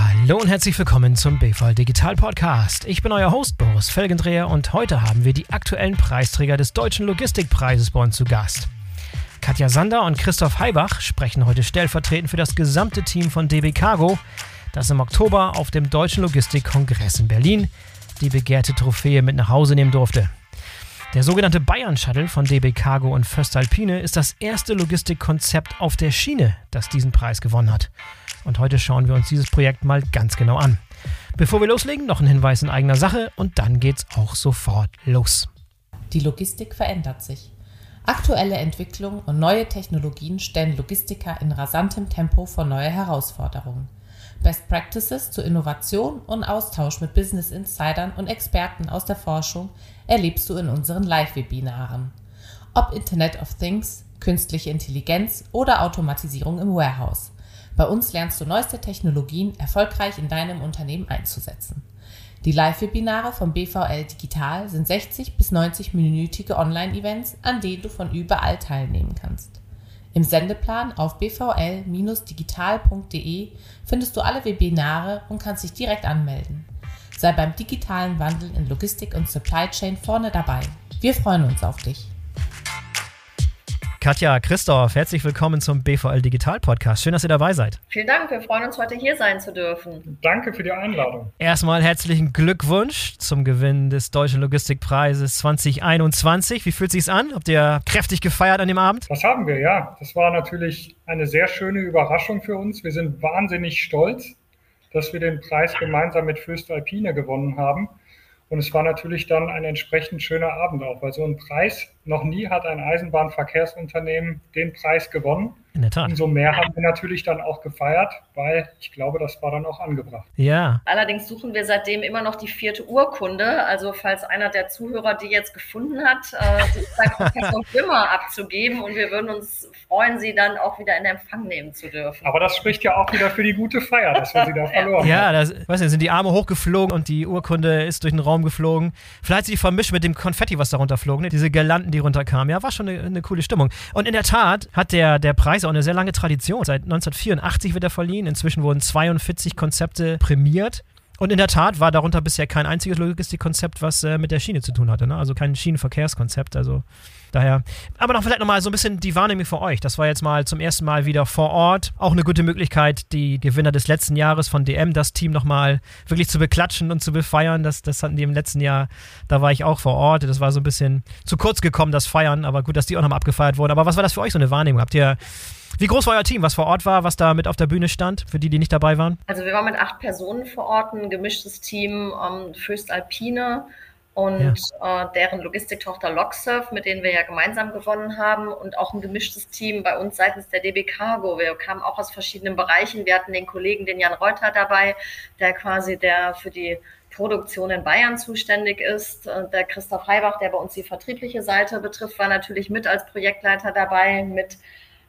Hallo und herzlich willkommen zum BVL Digital Podcast. Ich bin euer Host Boris Felgendreher und heute haben wir die aktuellen Preisträger des Deutschen Logistikpreises uns zu Gast. Katja Sander und Christoph Heibach sprechen heute stellvertretend für das gesamte Team von DB Cargo, das im Oktober auf dem Deutschen Logistikkongress in Berlin die begehrte Trophäe mit nach Hause nehmen durfte. Der sogenannte Bayern Shuttle von DB Cargo und Föstalpine ist das erste Logistikkonzept auf der Schiene, das diesen Preis gewonnen hat. Und heute schauen wir uns dieses Projekt mal ganz genau an. Bevor wir loslegen, noch ein Hinweis in eigener Sache und dann geht's auch sofort los. Die Logistik verändert sich. Aktuelle Entwicklungen und neue Technologien stellen Logistiker in rasantem Tempo vor neue Herausforderungen. Best Practices zur Innovation und Austausch mit Business Insidern und Experten aus der Forschung erlebst du in unseren Live-Webinaren. Ob Internet of Things, künstliche Intelligenz oder Automatisierung im Warehouse. Bei uns lernst du neueste Technologien erfolgreich in deinem Unternehmen einzusetzen. Die Live-Webinare vom BVL Digital sind 60 bis 90-minütige Online-Events, an denen du von überall teilnehmen kannst. Im Sendeplan auf bvl-digital.de findest du alle Webinare und kannst dich direkt anmelden. Sei beim digitalen Wandel in Logistik und Supply Chain vorne dabei. Wir freuen uns auf dich. Katja, Christoph, herzlich willkommen zum BVL Digital Podcast. Schön, dass ihr dabei seid. Vielen Dank, wir freuen uns, heute hier sein zu dürfen. Danke für die Einladung. Erstmal herzlichen Glückwunsch zum Gewinn des Deutschen Logistikpreises 2021. Wie fühlt sich's an? Habt ihr kräftig gefeiert an dem Abend? Das haben wir, ja. Das war natürlich eine sehr schöne Überraschung für uns. Wir sind wahnsinnig stolz, dass wir den Preis gemeinsam mit Föst Alpine gewonnen haben. Und es war natürlich dann ein entsprechend schöner Abend auch, weil so ein Preis, noch nie hat ein Eisenbahnverkehrsunternehmen den Preis gewonnen. In der Tat. Umso mehr haben wir natürlich dann auch gefeiert, weil ich glaube, das war dann auch angebracht. Ja. Allerdings suchen wir seitdem immer noch die vierte Urkunde. Also falls einer der Zuhörer die jetzt gefunden hat, äh, die ist bei Professor Wimmer abzugeben und wir würden uns freuen, sie dann auch wieder in Empfang nehmen zu dürfen. Aber das spricht ja auch wieder für die gute Feier, dass wir sie da verloren Ja, haben. das, weiß nicht, sind die Arme hochgeflogen und die Urkunde ist durch den Raum geflogen. Vielleicht sie die vermischt mit dem Konfetti, was darunter flog, ne? diese Girlanden, die runterkamen. Ja, war schon eine, eine coole Stimmung. Und in der Tat hat der, der Preis auch eine sehr lange Tradition. Seit 1984 wird er verliehen. Inzwischen wurden 42 Konzepte prämiert. Und in der Tat war darunter bisher kein einziges Logistikkonzept, was äh, mit der Schiene zu tun hatte. Ne? Also kein Schienenverkehrskonzept. Also daher. Aber noch vielleicht nochmal so ein bisschen die Wahrnehmung für euch. Das war jetzt mal zum ersten Mal wieder vor Ort. Auch eine gute Möglichkeit, die Gewinner des letzten Jahres von DM, das Team nochmal wirklich zu beklatschen und zu befeiern. Das, das hatten die im letzten Jahr. Da war ich auch vor Ort. Das war so ein bisschen zu kurz gekommen, das Feiern. Aber gut, dass die auch nochmal abgefeiert wurden. Aber was war das für euch so eine Wahrnehmung? Habt ihr wie groß war euer Team, was vor Ort war, was da mit auf der Bühne stand, für die, die nicht dabei waren? Also wir waren mit acht Personen vor Ort, ein gemischtes Team ähm, Föst Alpine und ja. äh, deren Logistiktochter Locksurf, mit denen wir ja gemeinsam gewonnen haben und auch ein gemischtes Team bei uns seitens der DB Cargo. Wir kamen auch aus verschiedenen Bereichen. Wir hatten den Kollegen, den Jan Reuter dabei, der quasi der für die Produktion in Bayern zuständig ist. Der Christoph Heibach, der bei uns die vertriebliche Seite betrifft, war natürlich mit als Projektleiter dabei, mit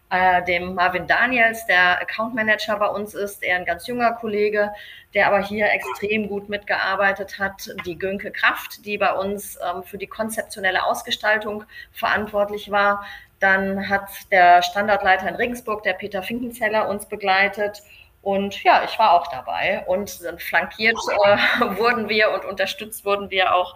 äh, dem Marvin Daniels, der Account Manager bei uns ist, er ein ganz junger Kollege, der aber hier extrem gut mitgearbeitet hat. Die Gönke Kraft, die bei uns ähm, für die konzeptionelle Ausgestaltung verantwortlich war. Dann hat der Standardleiter in Regensburg, der Peter Finkenzeller, uns begleitet. Und ja, ich war auch dabei. Und dann flankiert äh, wurden wir und unterstützt wurden wir auch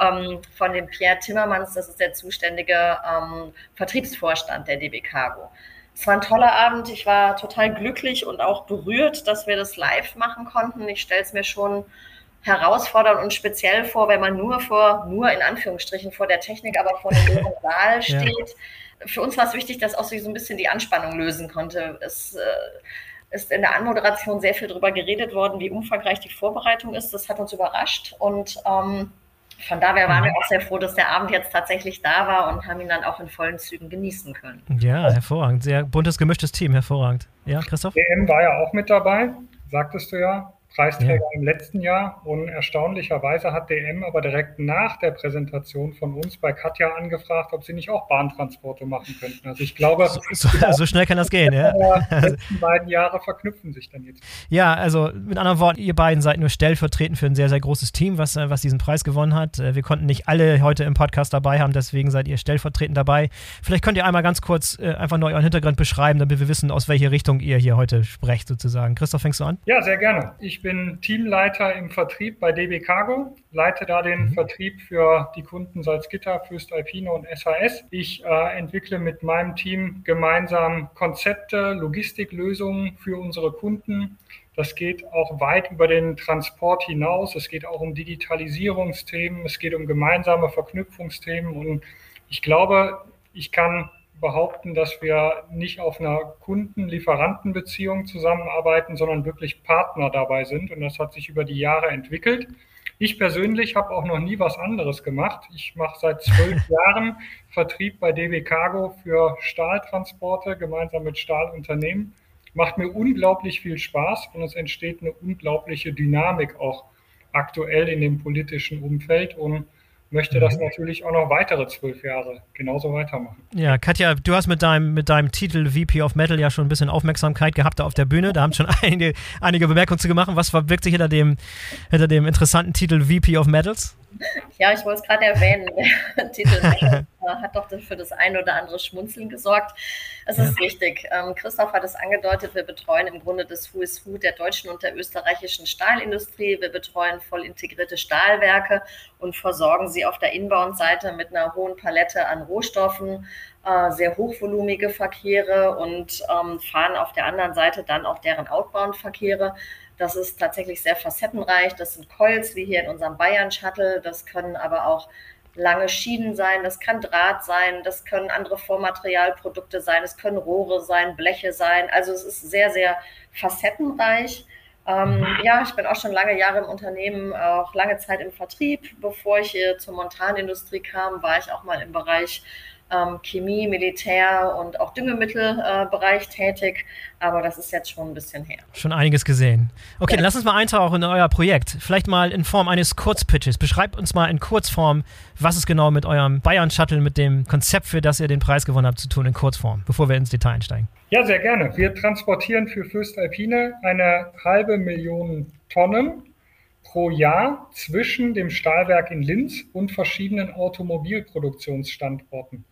ähm, von dem Pierre Timmermans, das ist der zuständige ähm, Vertriebsvorstand der DB Cargo. Es war ein toller Abend. Ich war total glücklich und auch berührt, dass wir das live machen konnten. Ich stelle es mir schon herausfordernd und speziell vor, wenn man nur vor, nur in Anführungsstrichen vor der Technik, aber vor dem Saal steht. Ja. Für uns war es wichtig, dass auch so ein bisschen die Anspannung lösen konnte. Es äh, ist in der Anmoderation sehr viel darüber geredet worden, wie umfangreich die Vorbereitung ist. Das hat uns überrascht und ähm, von daher waren wir auch sehr froh, dass der Abend jetzt tatsächlich da war und haben ihn dann auch in vollen Zügen genießen können. Ja, hervorragend. Sehr buntes, gemischtes Team, hervorragend. Ja, Christoph? DM war ja auch mit dabei, sagtest du ja. Preisträger ja. im letzten Jahr. Und erstaunlicherweise hat DM aber direkt nach der Präsentation von uns bei Katja angefragt, ob sie nicht auch Bahntransporte machen könnten. Also ich glaube, so, so, so schnell kann das gehen. Ja. Die letzten beiden Jahre verknüpfen sich dann jetzt. Ja, also mit anderen Worten, ihr beiden seid nur stellvertretend für ein sehr, sehr großes Team, was, äh, was diesen Preis gewonnen hat. Äh, wir konnten nicht alle heute im Podcast dabei haben, deswegen seid ihr stellvertretend dabei. Vielleicht könnt ihr einmal ganz kurz äh, einfach nur euren Hintergrund beschreiben, damit wir wissen, aus welche Richtung ihr hier heute sprecht sozusagen. Christoph, fängst du an? Ja, sehr gerne. Ich bin Teamleiter im Vertrieb bei DB Cargo, leite da den mhm. Vertrieb für die Kunden Salzgitter, Fürst Alpine und SAS. Ich äh, entwickle mit meinem Team gemeinsam Konzepte, Logistiklösungen für unsere Kunden. Das geht auch weit über den Transport hinaus. Es geht auch um Digitalisierungsthemen. Es geht um gemeinsame Verknüpfungsthemen. Und ich glaube, ich kann behaupten, dass wir nicht auf einer Kunden-Lieferanten-Beziehung zusammenarbeiten, sondern wirklich Partner dabei sind. Und das hat sich über die Jahre entwickelt. Ich persönlich habe auch noch nie was anderes gemacht. Ich mache seit zwölf Jahren Vertrieb bei DB Cargo für Stahltransporte gemeinsam mit Stahlunternehmen. Macht mir unglaublich viel Spaß und es entsteht eine unglaubliche Dynamik auch aktuell in dem politischen Umfeld. Und möchte das mhm. natürlich auch noch weitere zwölf Jahre genauso weitermachen. Ja, Katja, du hast mit deinem, mit deinem Titel VP of Metal ja schon ein bisschen Aufmerksamkeit gehabt da auf der Bühne. Da haben schon einige, einige Bemerkungen zu gemacht. Was verbirgt sich hinter dem, hinter dem interessanten Titel VP of Metals? Ja, ich wollte es gerade erwähnen. Der Titel hat doch für das ein oder andere Schmunzeln gesorgt. Es ist ja. richtig. Ähm, Christoph hat es angedeutet, wir betreuen im Grunde das Who is Who der deutschen und der österreichischen Stahlindustrie. Wir betreuen voll integrierte Stahlwerke und versorgen sie auf der Inbound-Seite mit einer hohen Palette an Rohstoffen, äh, sehr hochvolumige Verkehre und ähm, fahren auf der anderen Seite dann auch deren Outbound-Verkehre. Das ist tatsächlich sehr facettenreich. Das sind Coils wie hier in unserem Bayern Shuttle. Das können aber auch lange Schienen sein, das kann Draht sein, das können andere Vormaterialprodukte sein, es können Rohre sein, Bleche sein. Also es ist sehr, sehr facettenreich. Ähm, ja, ich bin auch schon lange Jahre im Unternehmen, auch lange Zeit im Vertrieb. Bevor ich hier zur Montanindustrie kam, war ich auch mal im Bereich ähm, Chemie, Militär und auch Düngemittelbereich äh, tätig. Aber das ist jetzt schon ein bisschen her. Schon einiges gesehen. Okay, ja. dann lass uns mal eintauchen in euer Projekt. Vielleicht mal in Form eines Kurzpitches. Beschreibt uns mal in Kurzform, was es genau mit eurem Bayern Shuttle, mit dem Konzept, für das ihr den Preis gewonnen habt, zu tun, in Kurzform, bevor wir ins Detail einsteigen. Ja, sehr gerne. Wir transportieren für Fürst Alpine eine halbe Million Tonnen pro Jahr zwischen dem Stahlwerk in Linz und verschiedenen Automobilproduktionsstandorten.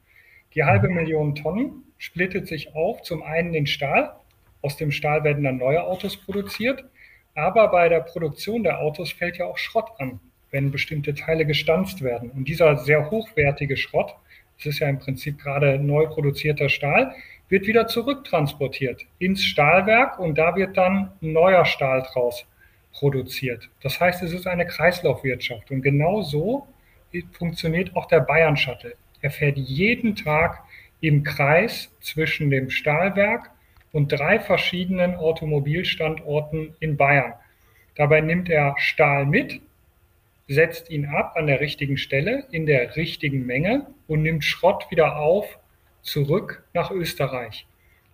Die halbe Million Tonnen splittet sich auf, zum einen den Stahl, aus dem Stahl werden dann neue Autos produziert, aber bei der Produktion der Autos fällt ja auch Schrott an, wenn bestimmte Teile gestanzt werden. Und dieser sehr hochwertige Schrott, das ist ja im Prinzip gerade neu produzierter Stahl, wird wieder zurücktransportiert ins Stahlwerk und da wird dann neuer Stahl draus produziert. Das heißt, es ist eine Kreislaufwirtschaft und genau so funktioniert auch der Bayern Shuttle. Er fährt jeden Tag im Kreis zwischen dem Stahlwerk und drei verschiedenen Automobilstandorten in Bayern. Dabei nimmt er Stahl mit, setzt ihn ab an der richtigen Stelle in der richtigen Menge und nimmt Schrott wieder auf zurück nach Österreich.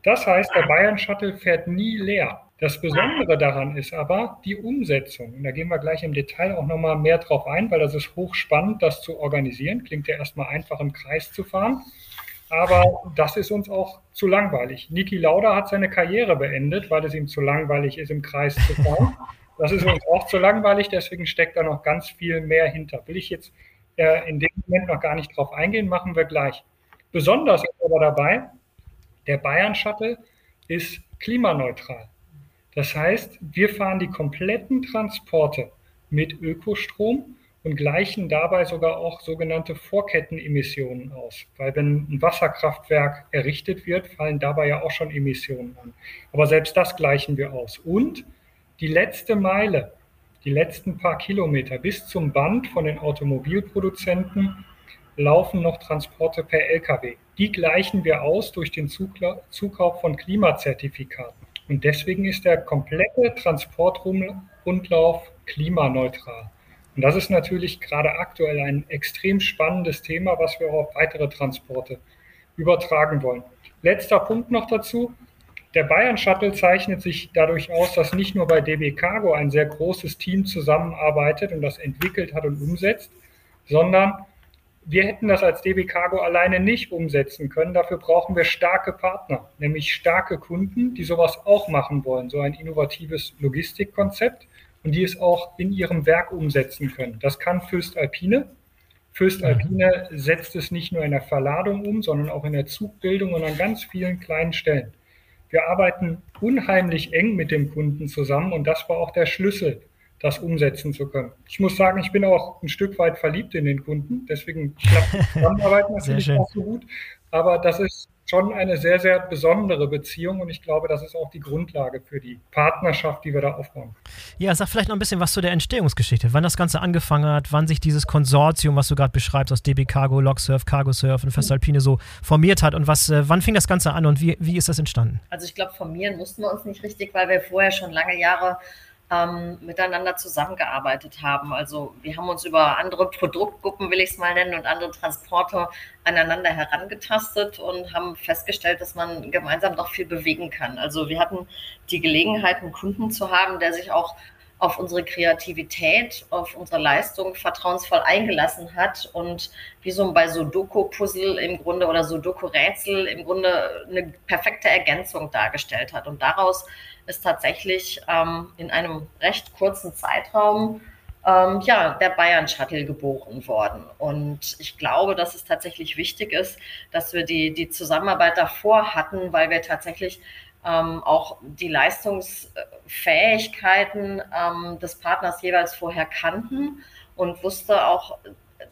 Das heißt, der Bayern Shuttle fährt nie leer. Das Besondere daran ist aber die Umsetzung. Und da gehen wir gleich im Detail auch nochmal mehr drauf ein, weil das ist hochspannend, das zu organisieren. Klingt ja erstmal einfach im Kreis zu fahren. Aber das ist uns auch zu langweilig. Niki Lauda hat seine Karriere beendet, weil es ihm zu langweilig ist, im Kreis zu fahren. Das ist uns auch zu langweilig, deswegen steckt da noch ganz viel mehr hinter. Will ich jetzt äh, in dem Moment noch gar nicht drauf eingehen, machen wir gleich. Besonders ist aber dabei, der Bayern Shuttle ist klimaneutral. Das heißt, wir fahren die kompletten Transporte mit Ökostrom und gleichen dabei sogar auch sogenannte Vorkettenemissionen aus. Weil wenn ein Wasserkraftwerk errichtet wird, fallen dabei ja auch schon Emissionen an. Aber selbst das gleichen wir aus. Und die letzte Meile, die letzten paar Kilometer bis zum Band von den Automobilproduzenten laufen noch Transporte per Lkw. Die gleichen wir aus durch den Zukauf von Klimazertifikaten. Und deswegen ist der komplette Transportrundlauf klimaneutral. Und das ist natürlich gerade aktuell ein extrem spannendes Thema, was wir auch auf weitere Transporte übertragen wollen. Letzter Punkt noch dazu. Der Bayern Shuttle zeichnet sich dadurch aus, dass nicht nur bei DB Cargo ein sehr großes Team zusammenarbeitet und das entwickelt hat und umsetzt, sondern wir hätten das als DB Cargo alleine nicht umsetzen können. Dafür brauchen wir starke Partner, nämlich starke Kunden, die sowas auch machen wollen, so ein innovatives Logistikkonzept und die es auch in ihrem Werk umsetzen können. Das kann Fürst Alpine. Fürst Alpine setzt es nicht nur in der Verladung um, sondern auch in der Zugbildung und an ganz vielen kleinen Stellen. Wir arbeiten unheimlich eng mit dem Kunden zusammen und das war auch der Schlüssel, das umsetzen zu können. Ich muss sagen, ich bin auch ein Stück weit verliebt in den Kunden, deswegen klappt die Zusammenarbeit natürlich auch so gut. Aber das ist schon eine sehr, sehr besondere Beziehung und ich glaube, das ist auch die Grundlage für die Partnerschaft, die wir da aufbauen. Ja, sag vielleicht noch ein bisschen was zu der Entstehungsgeschichte, wann das Ganze angefangen hat, wann sich dieses Konsortium, was du gerade beschreibst, aus DB Cargo, Logsurf, Cargo Surf und Festalpine so formiert hat und was, äh, wann fing das Ganze an und wie, wie ist das entstanden? Also ich glaube, formieren mussten wir uns nicht richtig, weil wir vorher schon lange Jahre ähm, miteinander zusammengearbeitet haben. Also wir haben uns über andere Produktgruppen, will ich es mal nennen, und andere Transporte aneinander herangetastet und haben festgestellt, dass man gemeinsam doch viel bewegen kann. Also wir hatten die Gelegenheit, einen Kunden zu haben, der sich auch auf unsere Kreativität, auf unsere Leistung vertrauensvoll eingelassen hat und wie so bei Sudoku-Puzzle im Grunde oder Sudoku-Rätsel im Grunde eine perfekte Ergänzung dargestellt hat. Und daraus ist tatsächlich ähm, in einem recht kurzen Zeitraum ähm, ja, der Bayern Shuttle geboren worden. Und ich glaube, dass es tatsächlich wichtig ist, dass wir die, die Zusammenarbeit davor hatten, weil wir tatsächlich ähm, auch die Leistungsfähigkeiten ähm, des Partners jeweils vorher kannten und wusste auch,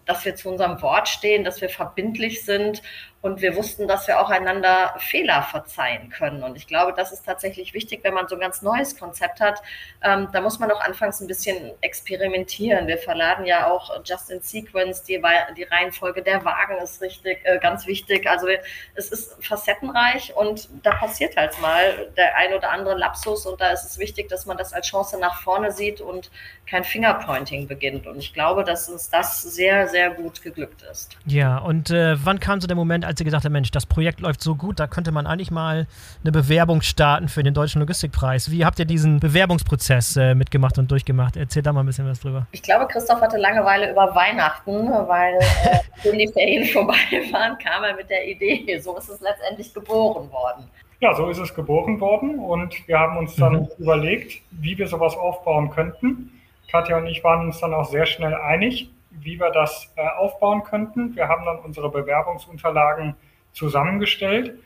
dass wir zu unserem Wort stehen, dass wir verbindlich sind und wir wussten, dass wir auch einander Fehler verzeihen können. Und ich glaube, das ist tatsächlich wichtig, wenn man so ein ganz neues Konzept hat. Ähm, da muss man auch anfangs ein bisschen experimentieren. Wir verladen ja auch Just in Sequence, die, die Reihenfolge der Wagen ist richtig, äh, ganz wichtig. Also es ist facettenreich und da passiert halt mal der ein oder andere Lapsus und da ist es wichtig, dass man das als Chance nach vorne sieht und kein Fingerpointing beginnt. Und ich glaube, dass uns das sehr, sehr gut geglückt ist. Ja, und äh, wann kam so der Moment, als als ihr gesagt habt, Mensch, das Projekt läuft so gut, da könnte man eigentlich mal eine Bewerbung starten für den Deutschen Logistikpreis. Wie habt ihr diesen Bewerbungsprozess äh, mitgemacht und durchgemacht? Erzähl da mal ein bisschen was drüber. Ich glaube, Christoph hatte Langeweile über Weihnachten, weil äh, die Ferien vorbei waren, kam er mit der Idee. So ist es letztendlich geboren worden. Ja, so ist es geboren worden und wir haben uns dann mhm. überlegt, wie wir sowas aufbauen könnten. Katja und ich waren uns dann auch sehr schnell einig, wie wir das äh, aufbauen könnten. Wir haben dann unsere Bewerbungsunterlagen zusammengestellt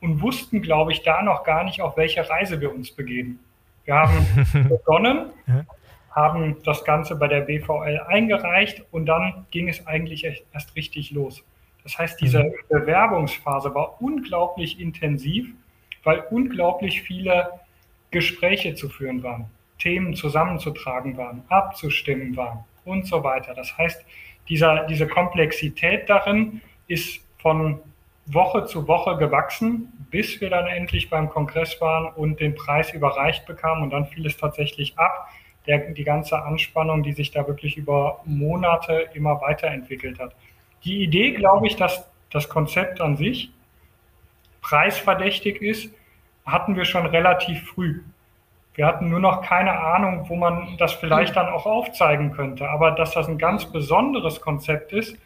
und wussten, glaube ich, da noch gar nicht, auf welche Reise wir uns begeben. Wir haben begonnen, haben das Ganze bei der BVL eingereicht und dann ging es eigentlich erst richtig los. Das heißt, diese mhm. Bewerbungsphase war unglaublich intensiv, weil unglaublich viele Gespräche zu führen waren, Themen zusammenzutragen waren, abzustimmen waren und so weiter. Das heißt, dieser, diese Komplexität darin ist von Woche zu Woche gewachsen, bis wir dann endlich beim Kongress waren und den Preis überreicht bekamen und dann fiel es tatsächlich ab. Der, die ganze Anspannung, die sich da wirklich über Monate immer weiterentwickelt hat. Die Idee, glaube ich, dass das Konzept an sich preisverdächtig ist, hatten wir schon relativ früh. Wir hatten nur noch keine Ahnung, wo man das vielleicht dann auch aufzeigen könnte. Aber dass das ein ganz besonderes Konzept ist,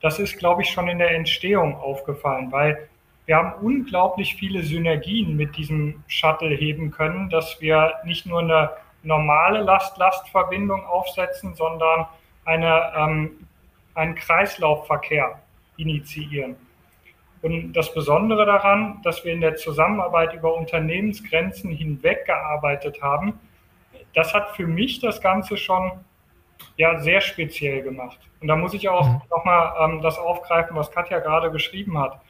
das ist, glaube ich, schon in der Entstehung aufgefallen, weil wir haben unglaublich viele Synergien mit diesem Shuttle heben können, dass wir nicht nur eine normale Last-Last-Verbindung aufsetzen, sondern eine, ähm, einen Kreislaufverkehr initiieren. Und das Besondere daran, dass wir in der Zusammenarbeit über Unternehmensgrenzen hinweg gearbeitet haben, das hat für mich das Ganze schon ja, sehr speziell gemacht. Und da muss ich auch mhm. nochmal ähm, das aufgreifen, was Katja gerade beschrieben hat.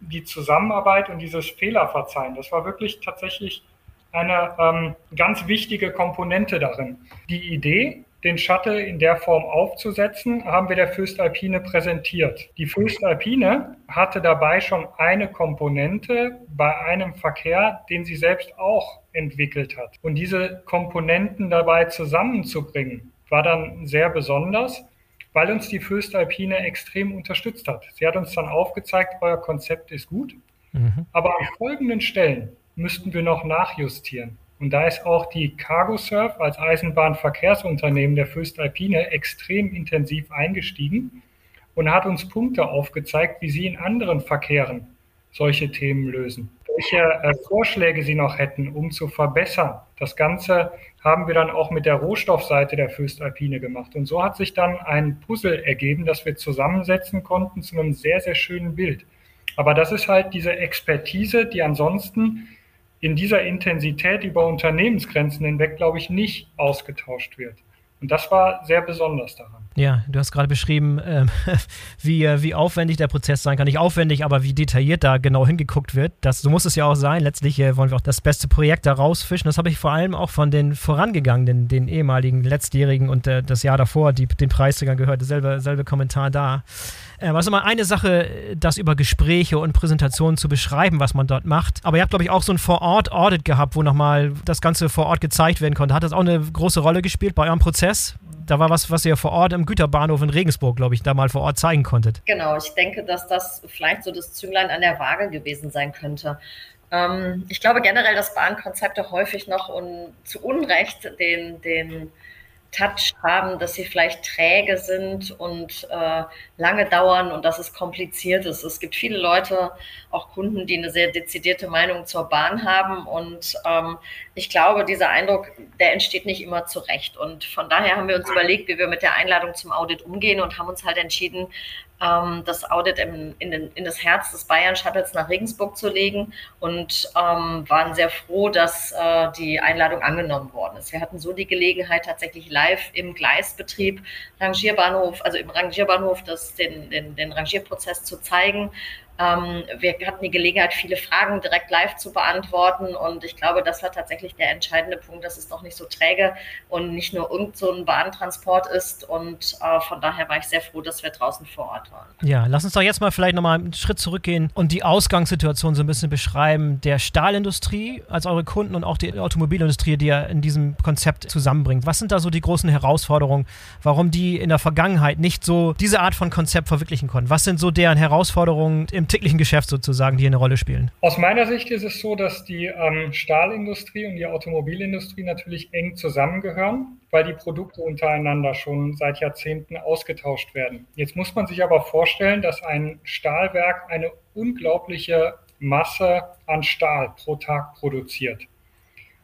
Die Zusammenarbeit und dieses Fehlerverzeihen, das war wirklich tatsächlich eine ähm, ganz wichtige Komponente darin. Die Idee, den Shuttle in der Form aufzusetzen, haben wir der Föstalpine präsentiert. Die Föstalpine hatte dabei schon eine Komponente bei einem Verkehr, den sie selbst auch entwickelt hat. Und diese Komponenten dabei zusammenzubringen, war dann sehr besonders, weil uns die Föstalpine extrem unterstützt hat. Sie hat uns dann aufgezeigt, euer Konzept ist gut, mhm. aber an folgenden Stellen müssten wir noch nachjustieren. Und da ist auch die CargoSurf als Eisenbahnverkehrsunternehmen der Föstalpine extrem intensiv eingestiegen und hat uns Punkte aufgezeigt, wie sie in anderen Verkehren solche Themen lösen. Welche äh, Vorschläge sie noch hätten, um zu verbessern. Das Ganze haben wir dann auch mit der Rohstoffseite der Föstalpine gemacht. Und so hat sich dann ein Puzzle ergeben, das wir zusammensetzen konnten zu einem sehr, sehr schönen Bild. Aber das ist halt diese Expertise, die ansonsten in dieser Intensität über Unternehmensgrenzen hinweg, glaube ich, nicht ausgetauscht wird. Und das war sehr besonders daran. Ja, du hast gerade beschrieben, äh, wie, wie aufwendig der Prozess sein kann. Nicht aufwendig, aber wie detailliert da genau hingeguckt wird. Das, so muss es ja auch sein. Letztlich äh, wollen wir auch das beste Projekt da rausfischen. Das habe ich vor allem auch von den vorangegangenen, den ehemaligen letztjährigen und äh, das Jahr davor, die den Preisträgern gehört. Selbe, selbe Kommentar da. Äh, war es immer eine Sache, das über Gespräche und Präsentationen zu beschreiben, was man dort macht. Aber ihr habt, glaube ich, auch so ein Vor-Ort-Audit gehabt, wo nochmal das Ganze vor Ort gezeigt werden konnte. Hat das auch eine große Rolle gespielt bei eurem Prozess? Da war was, was ihr vor Ort im Güterbahnhof in Regensburg, glaube ich, da mal vor Ort zeigen konntet. Genau, ich denke, dass das vielleicht so das Zünglein an der Waage gewesen sein könnte ähm, ich glaube generell, dass Bahnkonzepte häufig noch und zu Unrecht den, den Touch haben, dass sie vielleicht träge sind und äh, lange dauern und dass es kompliziert ist. Es gibt viele Leute, auch Kunden, die eine sehr dezidierte Meinung zur Bahn haben und ähm, ich glaube, dieser Eindruck, der entsteht nicht immer zurecht und von daher haben wir uns überlegt, wie wir mit der Einladung zum Audit umgehen und haben uns halt entschieden, ähm, das Audit im, in, den, in, das Herz des Bayern Shuttles nach Regensburg zu legen und ähm, waren sehr froh, dass äh, die Einladung angenommen worden ist. Wir hatten so die Gelegenheit, tatsächlich live im Gleisbetrieb Rangierbahnhof, also im Rangierbahnhof, das, den, den, den Rangierprozess zu zeigen ähm, wir hatten die Gelegenheit, viele Fragen direkt live zu beantworten und ich glaube, das war tatsächlich der entscheidende Punkt, dass es doch nicht so träge und nicht nur irgend so ein Bahntransport ist und äh, von daher war ich sehr froh, dass wir draußen vor Ort waren. Ja, lass uns doch jetzt mal vielleicht nochmal einen Schritt zurückgehen und die Ausgangssituation so ein bisschen beschreiben der Stahlindustrie als eure Kunden und auch die Automobilindustrie, die ihr in diesem Konzept zusammenbringt. Was sind da so die großen Herausforderungen, warum die in der Vergangenheit nicht so diese Art von Konzept verwirklichen konnten? Was sind so deren Herausforderungen im im täglichen Geschäft sozusagen, die eine Rolle spielen? Aus meiner Sicht ist es so, dass die ähm, Stahlindustrie und die Automobilindustrie natürlich eng zusammengehören, weil die Produkte untereinander schon seit Jahrzehnten ausgetauscht werden. Jetzt muss man sich aber vorstellen, dass ein Stahlwerk eine unglaubliche Masse an Stahl pro Tag produziert.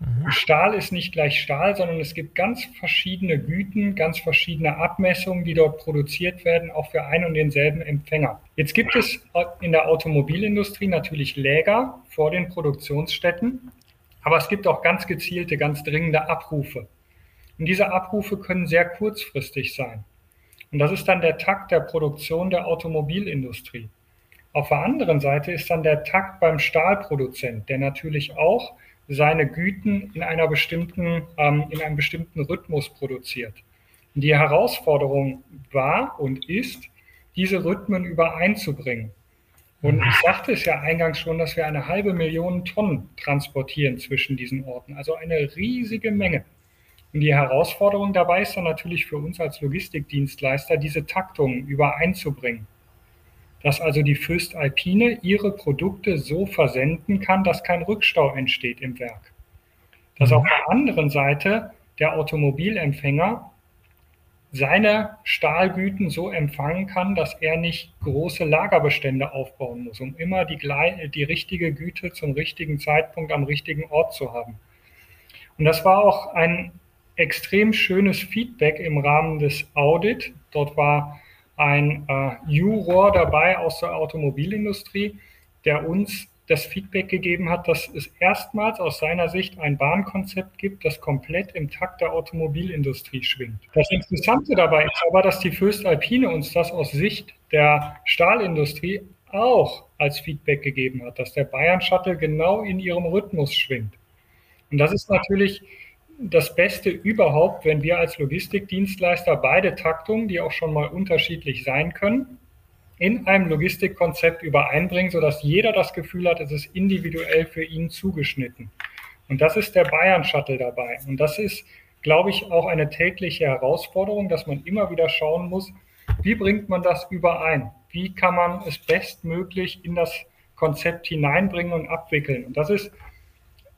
Mhm. Stahl ist nicht gleich Stahl, sondern es gibt ganz verschiedene Güten, ganz verschiedene Abmessungen, die dort produziert werden, auch für einen und denselben Empfänger. Jetzt gibt es in der Automobilindustrie natürlich Läger vor den Produktionsstätten, aber es gibt auch ganz gezielte, ganz dringende Abrufe. Und diese Abrufe können sehr kurzfristig sein. Und das ist dann der Takt der Produktion der Automobilindustrie. Auf der anderen Seite ist dann der Takt beim Stahlproduzent, der natürlich auch seine Güten in einer bestimmten, ähm, in einem bestimmten Rhythmus produziert. Die Herausforderung war und ist, diese Rhythmen übereinzubringen. Und ich sagte es ja eingangs schon, dass wir eine halbe Million Tonnen transportieren zwischen diesen Orten, also eine riesige Menge. Und die Herausforderung dabei ist dann natürlich für uns als Logistikdienstleister, diese Taktung übereinzubringen dass also die Fürst Alpine ihre Produkte so versenden kann, dass kein Rückstau entsteht im Werk. Dass auf der anderen Seite der Automobilempfänger seine Stahlgüten so empfangen kann, dass er nicht große Lagerbestände aufbauen muss, um immer die, die richtige Güte zum richtigen Zeitpunkt am richtigen Ort zu haben. Und das war auch ein extrem schönes Feedback im Rahmen des Audit. Dort war ein äh, Juror dabei aus der Automobilindustrie, der uns das Feedback gegeben hat, dass es erstmals aus seiner Sicht ein Bahnkonzept gibt, das komplett im Takt der Automobilindustrie schwingt. Das Interessante dabei ist aber, dass die Fürst Alpine uns das aus Sicht der Stahlindustrie auch als Feedback gegeben hat, dass der Bayern Shuttle genau in ihrem Rhythmus schwingt. Und das ist natürlich das Beste überhaupt, wenn wir als Logistikdienstleister beide Taktungen, die auch schon mal unterschiedlich sein können, in einem Logistikkonzept übereinbringen, sodass jeder das Gefühl hat, es ist individuell für ihn zugeschnitten. Und das ist der Bayern Shuttle dabei. Und das ist, glaube ich, auch eine tägliche Herausforderung, dass man immer wieder schauen muss, wie bringt man das überein? Wie kann man es bestmöglich in das Konzept hineinbringen und abwickeln? Und das ist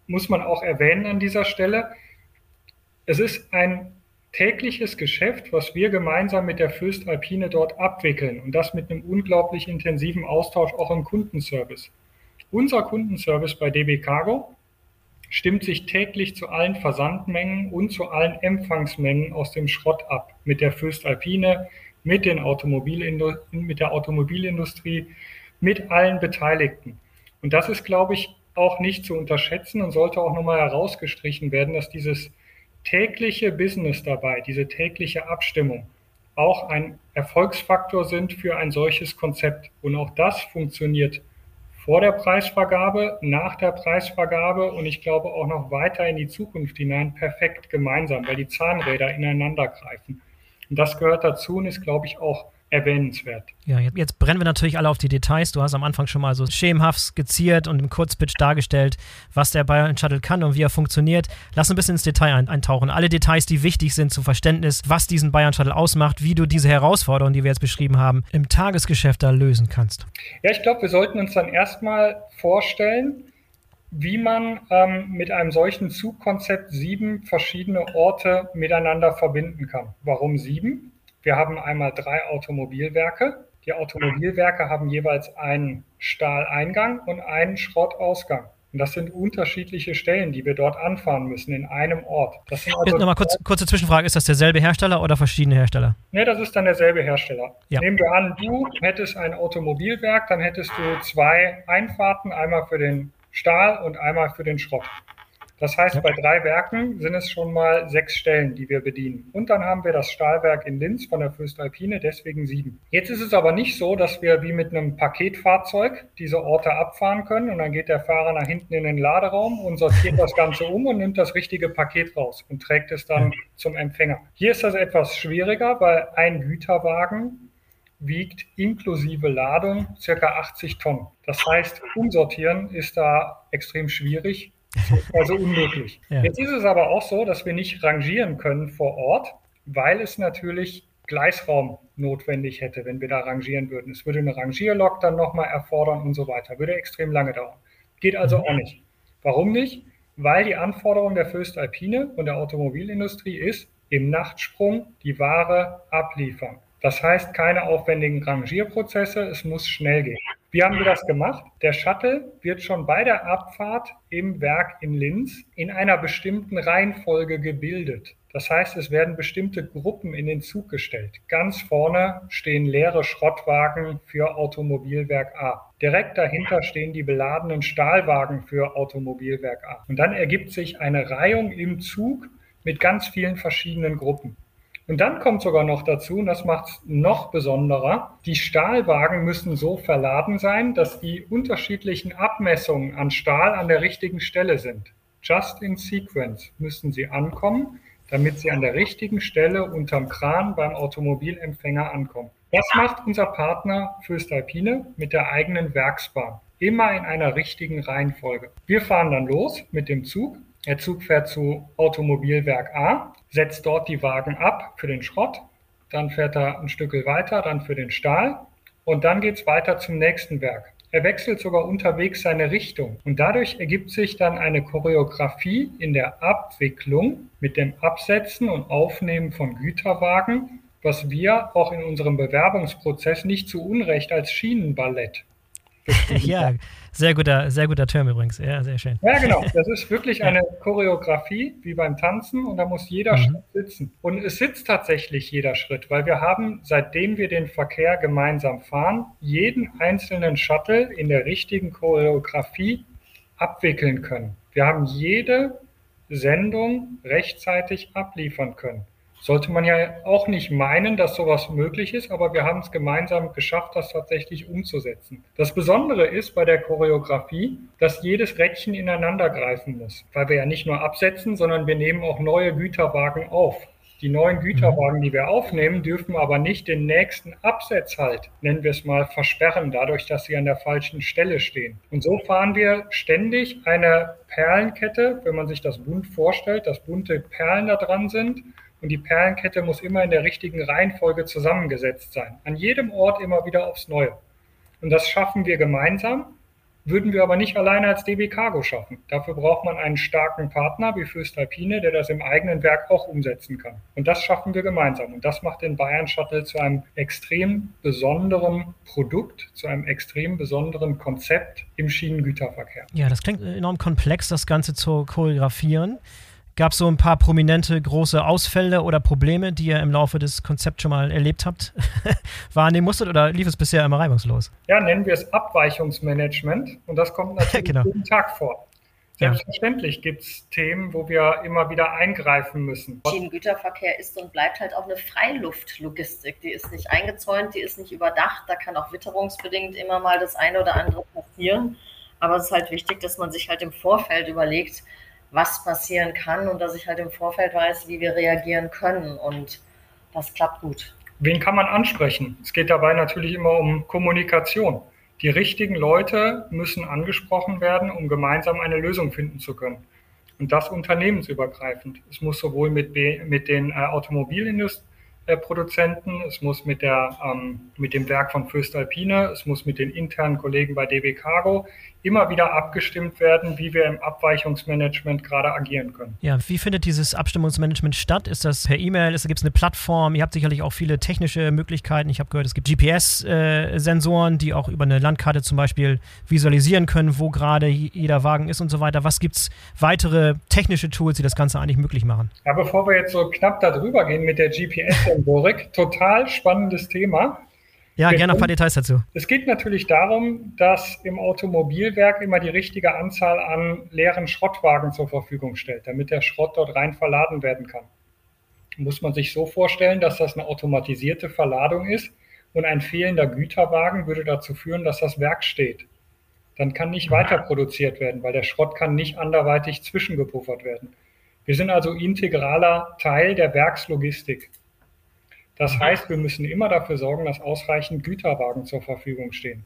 muss man auch erwähnen an dieser Stelle, es ist ein tägliches Geschäft, was wir gemeinsam mit der Fürst Alpine dort abwickeln und das mit einem unglaublich intensiven Austausch auch im Kundenservice. Unser Kundenservice bei DB Cargo stimmt sich täglich zu allen Versandmengen und zu allen Empfangsmengen aus dem Schrott ab mit der Fürst Alpine, mit, den mit der Automobilindustrie, mit allen Beteiligten. Und das ist, glaube ich, auch nicht zu unterschätzen und sollte auch nochmal herausgestrichen werden, dass dieses tägliche Business dabei, diese tägliche Abstimmung auch ein Erfolgsfaktor sind für ein solches Konzept. Und auch das funktioniert vor der Preisvergabe, nach der Preisvergabe und ich glaube auch noch weiter in die Zukunft hinein perfekt gemeinsam, weil die Zahnräder ineinander greifen. Und das gehört dazu und ist, glaube ich, auch erwähnenswert. Ja, jetzt brennen wir natürlich alle auf die Details. Du hast am Anfang schon mal so schemenhaft skizziert und im Kurzpitch dargestellt, was der Bayern Shuttle kann und wie er funktioniert. Lass ein bisschen ins Detail eintauchen. Alle Details, die wichtig sind zum Verständnis, was diesen Bayern Shuttle ausmacht, wie du diese Herausforderungen, die wir jetzt beschrieben haben, im Tagesgeschäft da lösen kannst. Ja, ich glaube, wir sollten uns dann erstmal vorstellen, wie man ähm, mit einem solchen Zugkonzept sieben verschiedene Orte miteinander verbinden kann. Warum sieben? Wir haben einmal drei Automobilwerke. Die Automobilwerke haben jeweils einen Stahleingang und einen Schrottausgang. Und das sind unterschiedliche Stellen, die wir dort anfahren müssen in einem Ort. Das sind also Nochmal kurz, kurze Zwischenfrage, ist das derselbe Hersteller oder verschiedene Hersteller? Ne, das ist dann derselbe Hersteller. Ja. Nehmen wir an, du hättest ein Automobilwerk, dann hättest du zwei Einfahrten, einmal für den Stahl und einmal für den Schrott. Das heißt, ja. bei drei Werken sind es schon mal sechs Stellen, die wir bedienen. Und dann haben wir das Stahlwerk in Linz von der Fürstalpine, deswegen sieben. Jetzt ist es aber nicht so, dass wir wie mit einem Paketfahrzeug diese Orte abfahren können und dann geht der Fahrer nach hinten in den Laderaum und sortiert das Ganze um und nimmt das richtige Paket raus und trägt es dann zum Empfänger. Hier ist das etwas schwieriger, weil ein Güterwagen wiegt inklusive Ladung circa 80 Tonnen. Das heißt, umsortieren ist da extrem schwierig also unmöglich. Ja. Jetzt ist es aber auch so, dass wir nicht rangieren können vor Ort, weil es natürlich Gleisraum notwendig hätte, wenn wir da rangieren würden. Es würde eine Rangierlok dann nochmal erfordern und so weiter. Würde extrem lange dauern. Geht also auch nicht. Warum nicht? Weil die Anforderung der Föstalpine und der Automobilindustrie ist, im Nachtsprung die Ware abliefern. Das heißt, keine aufwendigen Rangierprozesse, es muss schnell gehen. Wie haben wir das gemacht? Der Shuttle wird schon bei der Abfahrt im Werk in Linz in einer bestimmten Reihenfolge gebildet. Das heißt, es werden bestimmte Gruppen in den Zug gestellt. Ganz vorne stehen leere Schrottwagen für Automobilwerk A. Direkt dahinter stehen die beladenen Stahlwagen für Automobilwerk A. Und dann ergibt sich eine Reihung im Zug mit ganz vielen verschiedenen Gruppen. Und dann kommt sogar noch dazu, und das macht es noch besonderer, die Stahlwagen müssen so verladen sein, dass die unterschiedlichen Abmessungen an Stahl an der richtigen Stelle sind. Just in sequence müssen sie ankommen, damit sie an der richtigen Stelle unterm Kran beim Automobilempfänger ankommen. Das macht unser Partner Föstalpine mit der eigenen Werksbahn. Immer in einer richtigen Reihenfolge. Wir fahren dann los mit dem Zug. Der Zug fährt zu Automobilwerk A setzt dort die Wagen ab für den Schrott, dann fährt er ein Stück weiter, dann für den Stahl und dann geht es weiter zum nächsten Werk. Er wechselt sogar unterwegs seine Richtung und dadurch ergibt sich dann eine Choreografie in der Abwicklung mit dem Absetzen und Aufnehmen von Güterwagen, was wir auch in unserem Bewerbungsprozess nicht zu Unrecht als Schienenballett ja, sehr guter, sehr guter Term übrigens. Ja, sehr schön. Ja, genau. Das ist wirklich eine Choreografie wie beim Tanzen und da muss jeder mhm. Schritt sitzen. Und es sitzt tatsächlich jeder Schritt, weil wir haben, seitdem wir den Verkehr gemeinsam fahren, jeden einzelnen Shuttle in der richtigen Choreografie abwickeln können. Wir haben jede Sendung rechtzeitig abliefern können sollte man ja auch nicht meinen, dass sowas möglich ist, aber wir haben es gemeinsam geschafft, das tatsächlich umzusetzen. Das Besondere ist bei der Choreografie, dass jedes Rädchen ineinander greifen muss, weil wir ja nicht nur absetzen, sondern wir nehmen auch neue Güterwagen auf. Die neuen Güterwagen, die wir aufnehmen, dürfen aber nicht den nächsten Absetz halt, nennen wir es mal, versperren, dadurch, dass sie an der falschen Stelle stehen. Und so fahren wir ständig eine Perlenkette, wenn man sich das bunt vorstellt, dass bunte Perlen da dran sind und die Perlenkette muss immer in der richtigen Reihenfolge zusammengesetzt sein. An jedem Ort immer wieder aufs Neue. Und das schaffen wir gemeinsam würden wir aber nicht alleine als DB Cargo schaffen. Dafür braucht man einen starken Partner wie Fürst-Alpine, der das im eigenen Werk auch umsetzen kann. Und das schaffen wir gemeinsam. Und das macht den Bayern Shuttle zu einem extrem besonderen Produkt, zu einem extrem besonderen Konzept im Schienengüterverkehr. Ja, das klingt enorm komplex, das Ganze zu choreografieren. Gab es so ein paar prominente große Ausfälle oder Probleme, die ihr im Laufe des Konzepts schon mal erlebt habt, wahrnehmen musstet oder lief es bisher immer reibungslos? Ja, nennen wir es Abweichungsmanagement und das kommt natürlich genau. jeden Tag vor. Selbstverständlich ja. gibt es Themen, wo wir immer wieder eingreifen müssen. Schienengüterverkehr ist und bleibt halt auch eine Freiluftlogistik. Die ist nicht eingezäunt, die ist nicht überdacht. Da kann auch witterungsbedingt immer mal das eine oder andere passieren. Aber es ist halt wichtig, dass man sich halt im Vorfeld überlegt, was passieren kann und dass ich halt im Vorfeld weiß, wie wir reagieren können. Und das klappt gut. Wen kann man ansprechen? Es geht dabei natürlich immer um Kommunikation. Die richtigen Leute müssen angesprochen werden, um gemeinsam eine Lösung finden zu können. Und das unternehmensübergreifend. Es muss sowohl mit, mit den äh, Automobilindustrie Produzenten, es muss mit, der, ähm, mit dem Werk von Alpine, es muss mit den internen Kollegen bei DB Cargo immer wieder abgestimmt werden, wie wir im Abweichungsmanagement gerade agieren können. Ja, wie findet dieses Abstimmungsmanagement statt? Ist das per E-Mail? Gibt es eine Plattform? Ihr habt sicherlich auch viele technische Möglichkeiten. Ich habe gehört, es gibt GPS-Sensoren, die auch über eine Landkarte zum Beispiel visualisieren können, wo gerade jeder Wagen ist und so weiter. Was gibt es weitere technische Tools, die das Ganze eigentlich möglich machen? Ja, bevor wir jetzt so knapp darüber gehen mit der GPS, Sensorik. Total spannendes Thema. Ja, gerne noch ein paar Details dazu. Es geht natürlich darum, dass im Automobilwerk immer die richtige Anzahl an leeren Schrottwagen zur Verfügung stellt, damit der Schrott dort rein verladen werden kann. Muss man sich so vorstellen, dass das eine automatisierte Verladung ist und ein fehlender Güterwagen würde dazu führen, dass das Werk steht. Dann kann nicht weiter produziert werden, weil der Schrott kann nicht anderweitig zwischengepuffert werden. Wir sind also integraler Teil der Werkslogistik. Das heißt, wir müssen immer dafür sorgen, dass ausreichend Güterwagen zur Verfügung stehen.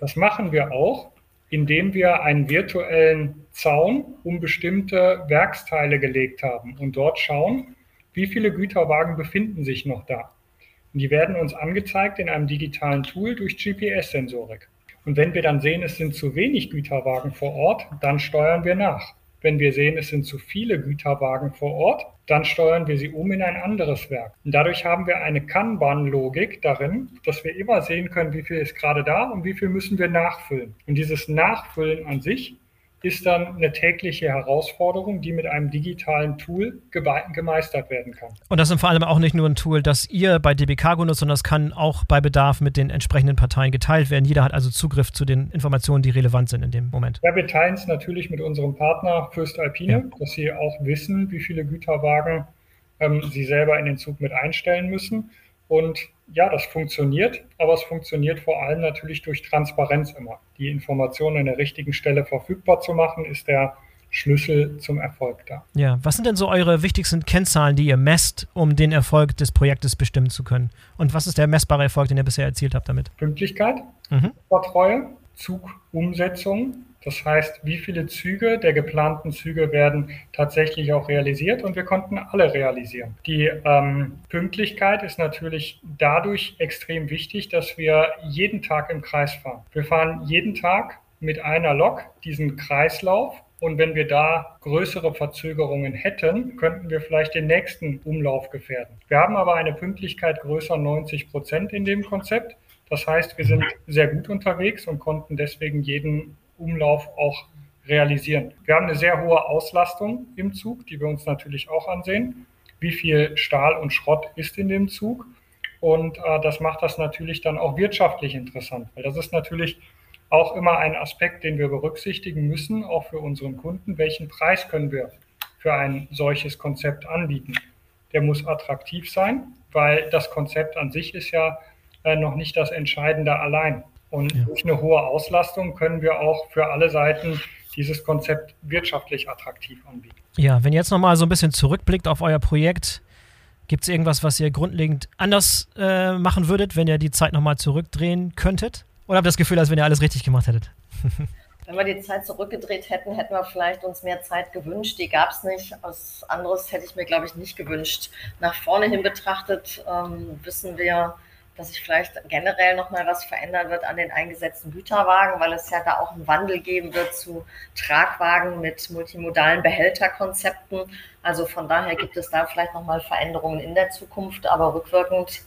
Das machen wir auch, indem wir einen virtuellen Zaun um bestimmte Werksteile gelegt haben und dort schauen, wie viele Güterwagen befinden sich noch da. Und die werden uns angezeigt in einem digitalen Tool durch GPS-Sensorik. Und wenn wir dann sehen, es sind zu wenig Güterwagen vor Ort, dann steuern wir nach. Wenn wir sehen, es sind zu viele Güterwagen vor Ort, dann steuern wir sie um in ein anderes Werk. Und dadurch haben wir eine Kanban-Logik darin, dass wir immer sehen können, wie viel ist gerade da und wie viel müssen wir nachfüllen. Und dieses Nachfüllen an sich ist dann eine tägliche Herausforderung, die mit einem digitalen Tool gemeistert werden kann. Und das ist vor allem auch nicht nur ein Tool, das ihr bei DB Cargo nutzt, sondern das kann auch bei Bedarf mit den entsprechenden Parteien geteilt werden. Jeder hat also Zugriff zu den Informationen, die relevant sind in dem Moment. Ja, wir teilen es natürlich mit unserem Partner Fürst Alpine, ja. dass sie auch wissen, wie viele Güterwagen ähm, sie selber in den Zug mit einstellen müssen. Und ja, das funktioniert, aber es funktioniert vor allem natürlich durch Transparenz immer. Die Informationen an der richtigen Stelle verfügbar zu machen, ist der Schlüssel zum Erfolg da. Ja, was sind denn so eure wichtigsten Kennzahlen, die ihr messt, um den Erfolg des Projektes bestimmen zu können? Und was ist der messbare Erfolg, den ihr bisher erzielt habt damit? Pünktlichkeit, mhm. Treue, Zugumsetzung, das heißt, wie viele Züge der geplanten Züge werden tatsächlich auch realisiert und wir konnten alle realisieren. Die ähm, Pünktlichkeit ist natürlich dadurch extrem wichtig, dass wir jeden Tag im Kreis fahren. Wir fahren jeden Tag mit einer Lok diesen Kreislauf und wenn wir da größere Verzögerungen hätten, könnten wir vielleicht den nächsten Umlauf gefährden. Wir haben aber eine Pünktlichkeit größer 90 Prozent in dem Konzept. Das heißt, wir sind sehr gut unterwegs und konnten deswegen jeden Umlauf auch realisieren. Wir haben eine sehr hohe Auslastung im Zug, die wir uns natürlich auch ansehen. Wie viel Stahl und Schrott ist in dem Zug? Und äh, das macht das natürlich dann auch wirtschaftlich interessant, weil das ist natürlich auch immer ein Aspekt, den wir berücksichtigen müssen, auch für unseren Kunden. Welchen Preis können wir für ein solches Konzept anbieten? Der muss attraktiv sein, weil das Konzept an sich ist ja äh, noch nicht das Entscheidende allein. Und ja. durch eine hohe Auslastung können wir auch für alle Seiten dieses Konzept wirtschaftlich attraktiv anbieten. Ja, wenn ihr jetzt nochmal so ein bisschen zurückblickt auf euer Projekt, gibt es irgendwas, was ihr grundlegend anders äh, machen würdet, wenn ihr die Zeit nochmal zurückdrehen könntet? Oder habt ihr das Gefühl, als wenn ihr alles richtig gemacht hättet? Wenn wir die Zeit zurückgedreht hätten, hätten wir vielleicht uns mehr Zeit gewünscht. Die gab es nicht. Was anderes hätte ich mir, glaube ich, nicht gewünscht. Nach vorne hin betrachtet ähm, wissen wir, dass sich vielleicht generell nochmal was verändern wird an den eingesetzten Güterwagen, weil es ja da auch einen Wandel geben wird zu Tragwagen mit multimodalen Behälterkonzepten. Also von daher gibt es da vielleicht nochmal Veränderungen in der Zukunft, aber rückwirkend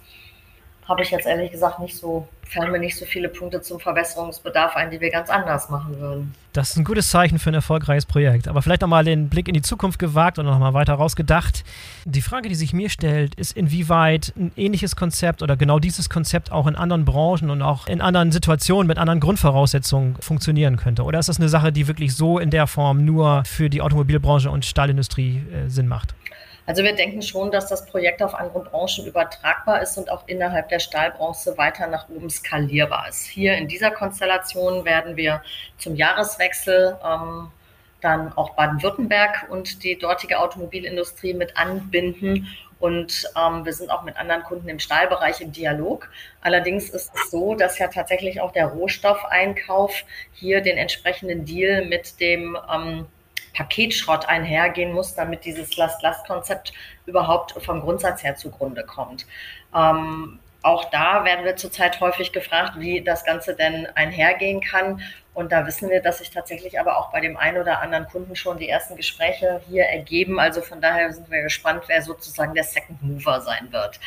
habe ich jetzt ehrlich gesagt nicht so, fallen mir nicht so viele Punkte zum Verbesserungsbedarf ein, die wir ganz anders machen würden. Das ist ein gutes Zeichen für ein erfolgreiches Projekt. Aber vielleicht nochmal den Blick in die Zukunft gewagt und nochmal weiter rausgedacht. Die Frage, die sich mir stellt, ist, inwieweit ein ähnliches Konzept oder genau dieses Konzept auch in anderen Branchen und auch in anderen Situationen mit anderen Grundvoraussetzungen funktionieren könnte. Oder ist das eine Sache, die wirklich so in der Form nur für die Automobilbranche und Stahlindustrie äh, Sinn macht? Also wir denken schon, dass das Projekt auf andere Branchen übertragbar ist und auch innerhalb der Stahlbranche weiter nach oben skalierbar ist. Hier in dieser Konstellation werden wir zum Jahreswechsel ähm, dann auch Baden-Württemberg und die dortige Automobilindustrie mit anbinden. Und ähm, wir sind auch mit anderen Kunden im Stahlbereich im Dialog. Allerdings ist es so, dass ja tatsächlich auch der Rohstoffeinkauf hier den entsprechenden Deal mit dem ähm, Paketschrott einhergehen muss, damit dieses Last-Last-Konzept überhaupt vom Grundsatz her zugrunde kommt. Ähm, auch da werden wir zurzeit häufig gefragt, wie das Ganze denn einhergehen kann. Und da wissen wir, dass sich tatsächlich aber auch bei dem einen oder anderen Kunden schon die ersten Gespräche hier ergeben. Also von daher sind wir gespannt, wer sozusagen der Second Mover sein wird.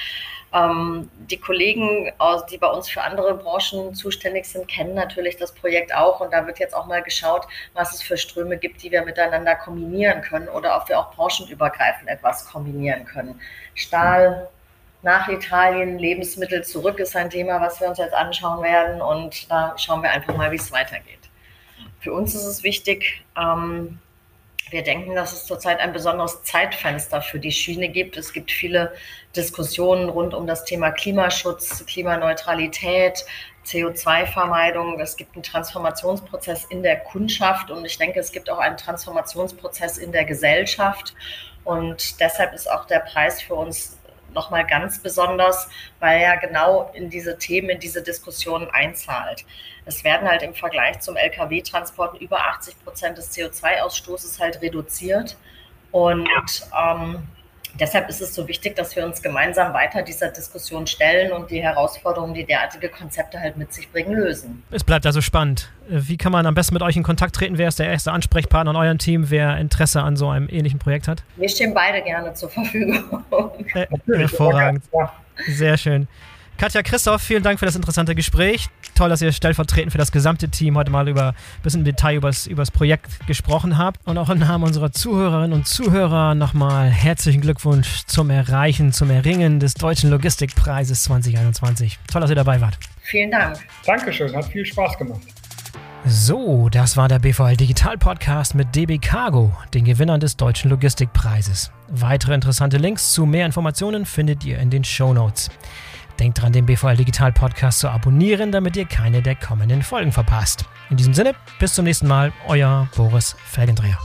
Ähm, die Kollegen, die bei uns für andere Branchen zuständig sind, kennen natürlich das Projekt auch. Und da wird jetzt auch mal geschaut, was es für Ströme gibt, die wir miteinander kombinieren können oder ob wir auch branchenübergreifend etwas kombinieren können. Stahl, nach Italien, Lebensmittel zurück ist ein Thema, was wir uns jetzt anschauen werden. Und da schauen wir einfach mal, wie es weitergeht. Für uns ist es wichtig, ähm, wir denken, dass es zurzeit ein besonderes Zeitfenster für die Schiene gibt. Es gibt viele Diskussionen rund um das Thema Klimaschutz, Klimaneutralität, CO2-Vermeidung. Es gibt einen Transformationsprozess in der Kundschaft und ich denke, es gibt auch einen Transformationsprozess in der Gesellschaft. Und deshalb ist auch der Preis für uns nochmal ganz besonders, weil er genau in diese Themen, in diese Diskussionen einzahlt. Es werden halt im Vergleich zum Lkw-Transport über 80 Prozent des CO2-Ausstoßes halt reduziert. Und ähm, deshalb ist es so wichtig, dass wir uns gemeinsam weiter dieser Diskussion stellen und die Herausforderungen, die derartige Konzepte halt mit sich bringen, lösen. Es bleibt also spannend. Wie kann man am besten mit euch in Kontakt treten? Wer ist der erste Ansprechpartner in eurem Team, wer Interesse an so einem ähnlichen Projekt hat? Wir stehen beide gerne zur Verfügung. Äh, hervorragend. Sehr schön. Katja Christoph, vielen Dank für das interessante Gespräch. Toll, dass ihr stellvertretend für das gesamte Team heute mal über ein bisschen im Detail über das Projekt gesprochen habt. Und auch im Namen unserer Zuhörerinnen und Zuhörer nochmal herzlichen Glückwunsch zum Erreichen, zum Erringen des Deutschen Logistikpreises 2021. Toll, dass ihr dabei wart. Vielen Dank. Dankeschön, hat viel Spaß gemacht. So, das war der BVL Digital Podcast mit DB Cargo, den Gewinnern des Deutschen Logistikpreises. Weitere interessante Links zu mehr Informationen findet ihr in den Show Notes. Denkt dran, den BVL Digital Podcast zu abonnieren, damit ihr keine der kommenden Folgen verpasst. In diesem Sinne, bis zum nächsten Mal, euer Boris Felgendreher.